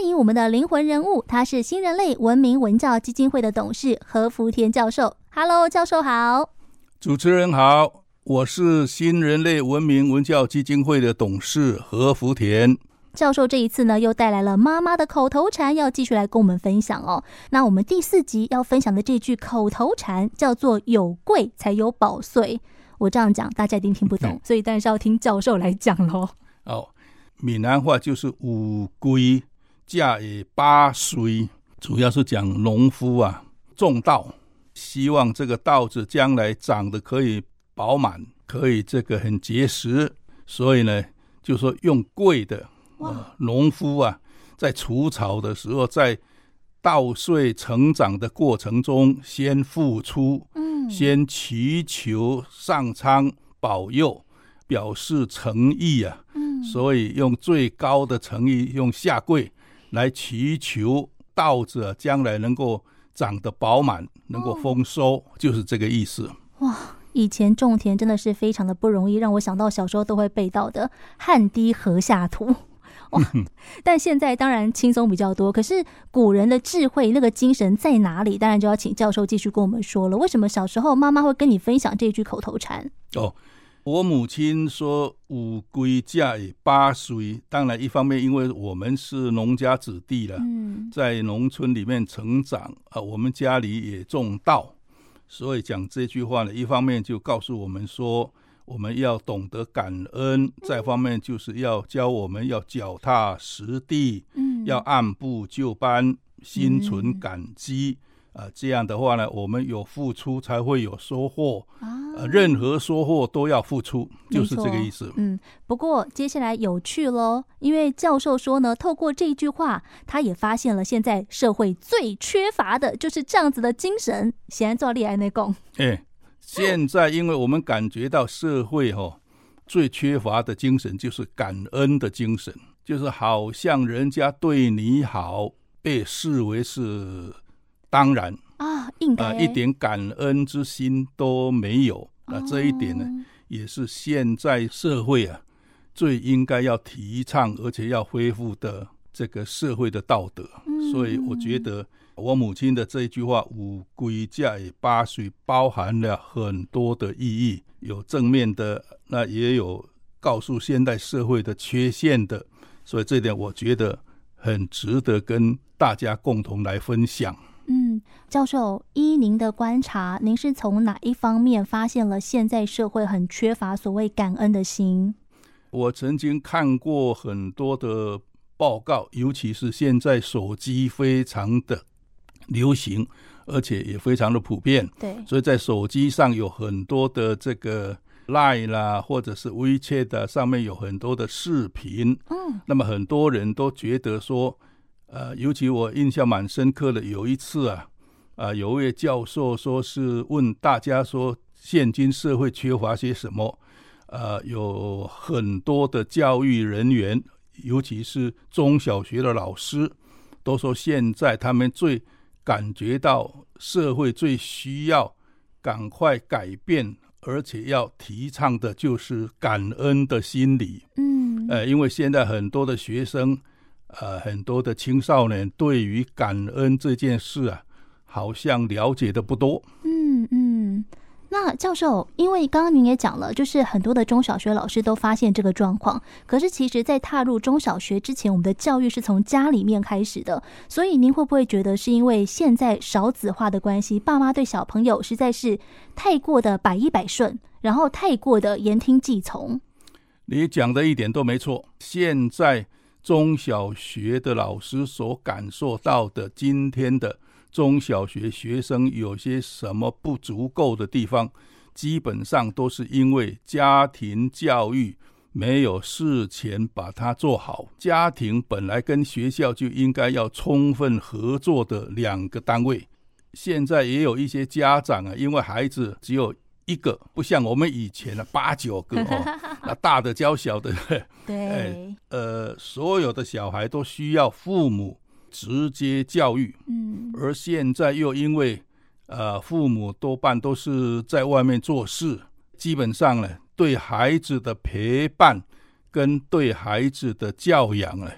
欢迎我们的灵魂人物，他是新人类文明文教基金会的董事何福田教授。Hello，教授好。主持人好，我是新人类文明文教基金会的董事何福田。教授这一次呢，又带来了妈妈的口头禅，要继续来跟我们分享哦。那我们第四集要分享的这句口头禅叫做“有贵才有宝岁”。我这样讲，大家一定听不懂，嗯、所以当然是要听教授来讲喽。哦，闽南话就是“有贵才会宝岁”，主要是讲农夫啊种稻，希望这个稻子将来长得可以饱满，可以这个很结实，所以呢，就说用贵的。啊，农夫啊，在除草的时候，在稻穗成长的过程中，先付出，嗯，先祈求上苍保佑，表示诚意啊，嗯，所以用最高的诚意，用下跪来祈求稻子啊，将来能够长得饱满，能够丰收，哦，就是这个意思。哇，以前种田真的是非常的不容易，让我想到小时候都会背到的“汗滴禾下土”。哇！但现在当然轻松比较多。可是古人的智慧那个精神在哪里？当然就要请教授继续跟我们说了。为什么小时候妈妈会跟你分享这句口头禅？哦，我母亲说“有贵才会宝岁”。当然，一方面因为我们是农家子弟了，嗯，在农村里面成长啊，我们家里也种稻，所以讲这句话呢，一方面就告诉我们说。我们要懂得感恩，再方面就是要教我们要脚踏实地，嗯，要按部就班，心存感激，呃，这样的话呢，我们有付出才会有收获，啊，呃、任何收获都要付出，就是这个意思。嗯，不过接下来有趣喽，因为教授说呢，透过这句话，他也发现了现在社会最缺乏的就是这样子的精神。先做恋爱内功，哎。现在，因为我们感觉到社会哈最缺乏的精神就是感恩的精神，就是好像人家对你好被视为是当然啊，应该、呃、一点感恩之心都没有。那这一点呢，也是现在社会啊最应该要提倡而且要恢复的这个社会的道德。所以我觉得。我母亲的这一句话“有贵才会宝岁”包含了很多的意义，有正面的，那也有告诉现代社会的缺陷的，所以这点我觉得很值得跟大家共同来分享。嗯，教授，依您的观察，您是从哪一方面发现了现在社会很缺乏所谓感恩的心？我曾经看过很多的报告，尤其是现在手机非常的。流行，而且也非常的普遍。对，所以在手机上有很多的这个 Line 啦，或者是 WeChat 的上面有很多的视频。嗯，那么很多人都觉得说，呃，尤其我印象蛮深刻的，有一次啊，啊、呃，有位教授说是问大家说，现今社会缺乏些什么？呃，有很多的教育人员，尤其是中小学的老师，都说现在他们最感觉到社会最需要赶快改变，而且要提倡的就是感恩的心理。嗯，呃，因为现在很多的学生，呃，很多的青少年对于感恩这件事啊，好像了解的不多。嗯嗯。那教授，因为刚刚您也讲了，就是很多的中小学老师都发现这个状况。可是，其实，在踏入中小学之前，我们的教育是从家里面开始的。所以，您会不会觉得是因为现在少子化的关系，爸妈对小朋友实在是太过的百依百顺，然后太过的言听计从？你讲的一点都没错。现在中小学的老师所感受到的，今天的。中小学学生有些什么不足够的地方，基本上都是因为家庭教育没有事前把它做好。家庭本来跟学校就应该要充分合作的两个单位，现在也有一些家长啊，因为孩子只有一个，不像我们以前的八九个哦，那大的教小的，对，哎，呃，所有的小孩都需要父母。直接教育，嗯，而现在又因为，呃，父母多半都是在外面做事，基本上呢，对孩子的陪伴跟对孩子的教养呢，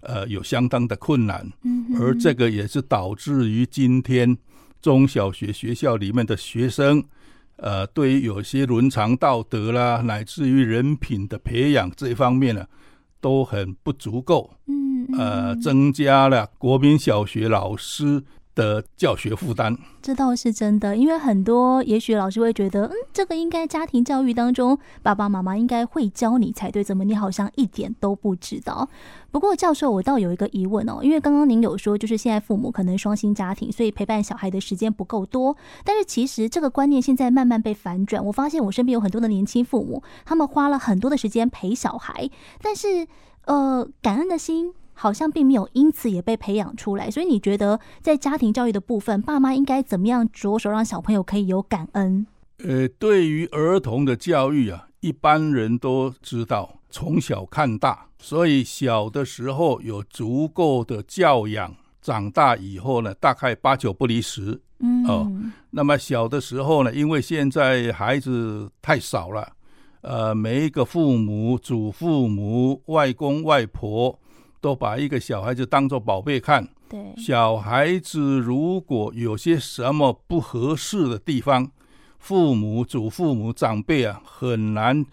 呃有相当的困难。而这个也是导致于今天中小学学校里面的学生，呃，对于有些伦常道德啦，乃至于人品的培养这一方面呢，都很不足够。嗯，呃，增加了国民小学老师的教学负担，这倒是真的。因为很多也许老师会觉得，嗯，这个应该家庭教育当中，爸爸妈妈应该会教你才对，怎么你好像一点都不知道？不过教授，我倒有一个疑问哦，因为刚刚您有说，就是现在父母可能双薪家庭，所以陪伴小孩的时间不够多。但是其实这个观念现在慢慢被反转，我发现我身边有很多的年轻父母，他们花了很多的时间陪小孩，但是呃，感恩的心。好像并没有因此也被培养出来，所以你觉得在家庭教育的部分，爸妈应该怎么样着手让小朋友可以有感恩？呃，对于儿童的教育啊，一般人都知道从小看大，所以小的时候有足够的教养，长大以后呢，大概八九不离十。嗯哦，那么小的时候呢，因为现在孩子太少了，呃，每一个父母、祖父母、外公外婆。都把一个小孩子当做宝贝看。对，小孩子如果有些什么不合适的地方，父母、祖父母、长辈啊，很难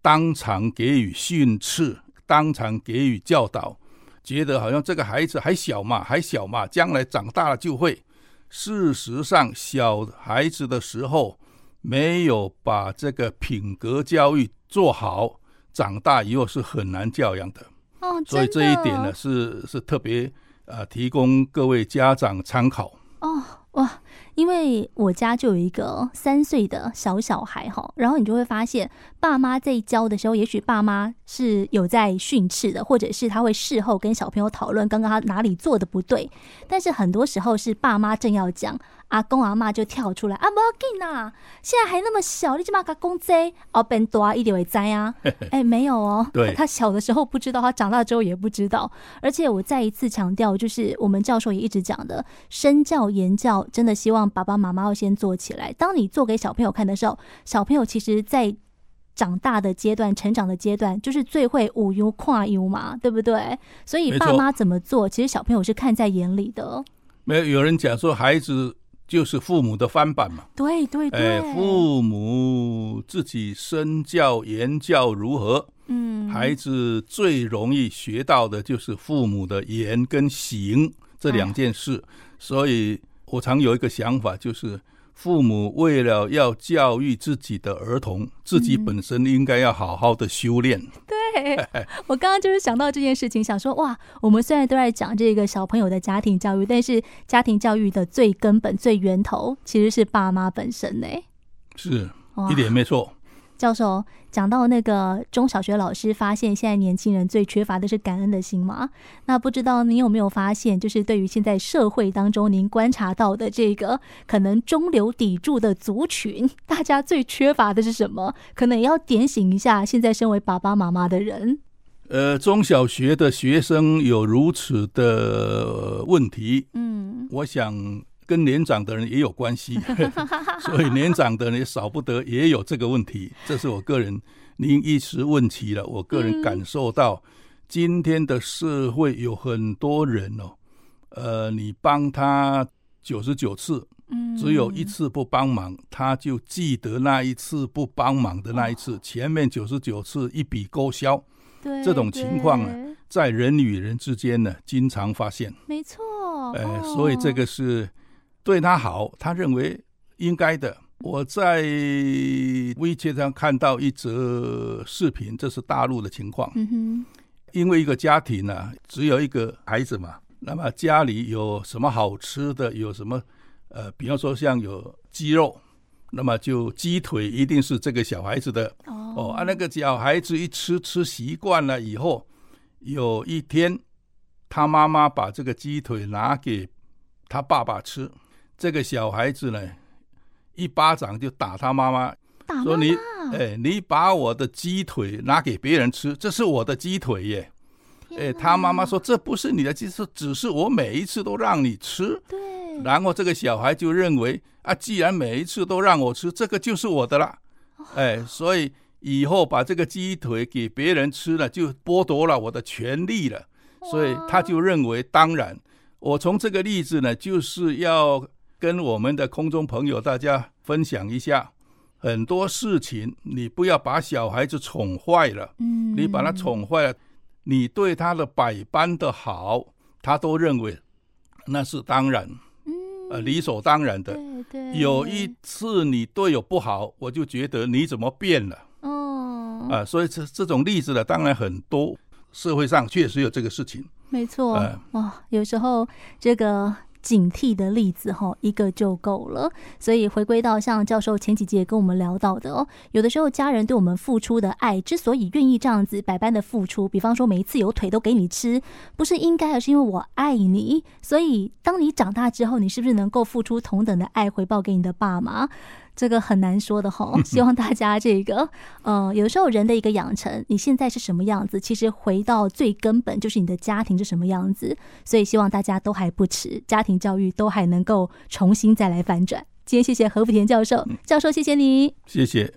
当场给予训斥，当场给予教导，觉得好像这个孩子还小嘛，还小嘛，将来长大了就会。事实上，小孩子的时候没有把这个品格教育做好，长大以后是很难教养的。哦，所以这一点呢，是是特别呃，提供各位家长参考。哦，哇，因为我家就有一个三岁的小小孩哈，然后你就会发现，爸妈在教的时候，也许爸妈是有在训斥的，或者是他会事后跟小朋友讨论刚刚他哪里做的不对，但是很多时候是爸妈正要讲。阿公阿妈就跳出来啊，不要紧呐，现在还那么小，你起码给公贼哦，变大一点会知啊。哎，没有哦，对，他小的时候不知道，他长大之后也不知道。而且我再一次强调，就是我们教授也一直讲的，身教言教，真的希望爸爸妈妈要先做起来。当你做给小朋友看的时候，小朋友其实在长大的阶段、成长的阶段，就是最会无忧跨忧嘛，对不对？所以爸妈怎么做，其实小朋友是看在眼里的。没有，有人讲说孩子。就是父母的翻版嘛，对对对，哎，父母自己身教言教如何，嗯，孩子最容易学到的就是父母的言跟行这两件事，哎，所以我常有一个想法，就是。父母为了要教育自己的儿童，自己本身应该要好好的修炼。嗯、对，我刚刚就是想到这件事情，想说哇，我们虽然都在讲这个小朋友的家庭教育，但是家庭教育的最根本、最源头其实是爸妈本身呢。是，一点没错。教授讲到那个中小学老师发现，现在年轻人最缺乏的是感恩的心吗？那不知道您有没有发现，就是对于现在社会当中您观察到的这个可能中流砥柱的族群，大家最缺乏的是什么？可能也要点醒一下现在身为爸爸妈妈的人。呃，中小学的学生有如此的问题，嗯，我想。跟年长的人也有关系，所以年长的人也少不得也有这个问题。这是我个人，您一时问起了，我个人感受到，今天的社会有很多人哦，呃，你帮他九十九次，只有一次不帮忙，他就记得那一次不帮忙的那一次，前面九十九次一笔勾销。对，这种情况呢，在人与人之间呢，经常发现。没错，呃，所以这个是。对他好，他认为应该的。我在 WeChat 上看到一则视频，这是大陆的情况。嗯哼，因为一个家庭呢、啊，只有一个孩子嘛，那么家里有什么好吃的，有什么呃，比方说像有鸡肉，那么就鸡腿一定是这个小孩子的。哦，哦啊，那个小孩子一吃吃习惯了以后，有一天他妈妈把这个鸡腿拿给他爸爸吃。这个小孩子呢，一巴掌就打他妈妈，打妈妈，说你，哎，你把我的鸡腿拿给别人吃，这是我的鸡腿耶。哎，他妈妈说这不是你的鸡腿，只是我每一次都让你吃。对。然后这个小孩就认为啊，既然每一次都让我吃，这个就是我的了。哎，所以以后把这个鸡腿给别人吃了，就剥夺了我的权利了。所以他就认为，当然，我从这个例子呢，就是要跟我们的空中朋友大家分享一下，很多事情你不要把小孩子宠坏了，嗯，你把他宠坏了，你对他的百般的好，他都认为那是当然，嗯，呃，理所当然的。对对。有一次你对我不好，我就觉得你怎么变了？哦，啊，所以这这种例子呢，当然很多。社会上确实有这个事情，没错。哇、哦，有时候这个警惕的例子哈，一个就够了。所以回归到像教授前几节跟我们聊到的哦，有的时候家人对我们付出的爱，之所以愿意这样子百般的付出，比方说每一次有腿都给你吃，不是应该，而是因为我爱你。所以当你长大之后，你是不是能够付出同等的爱回报给你的爸妈？这个很难说的哈，希望大家这个，呃，有时候人的一个养成，你现在是什么样子，其实回到最根本就是你的家庭是什么样子，所以希望大家都还不迟，家庭教育都还能够重新再来反转。今天谢谢何福田教授，教授谢谢你，谢谢。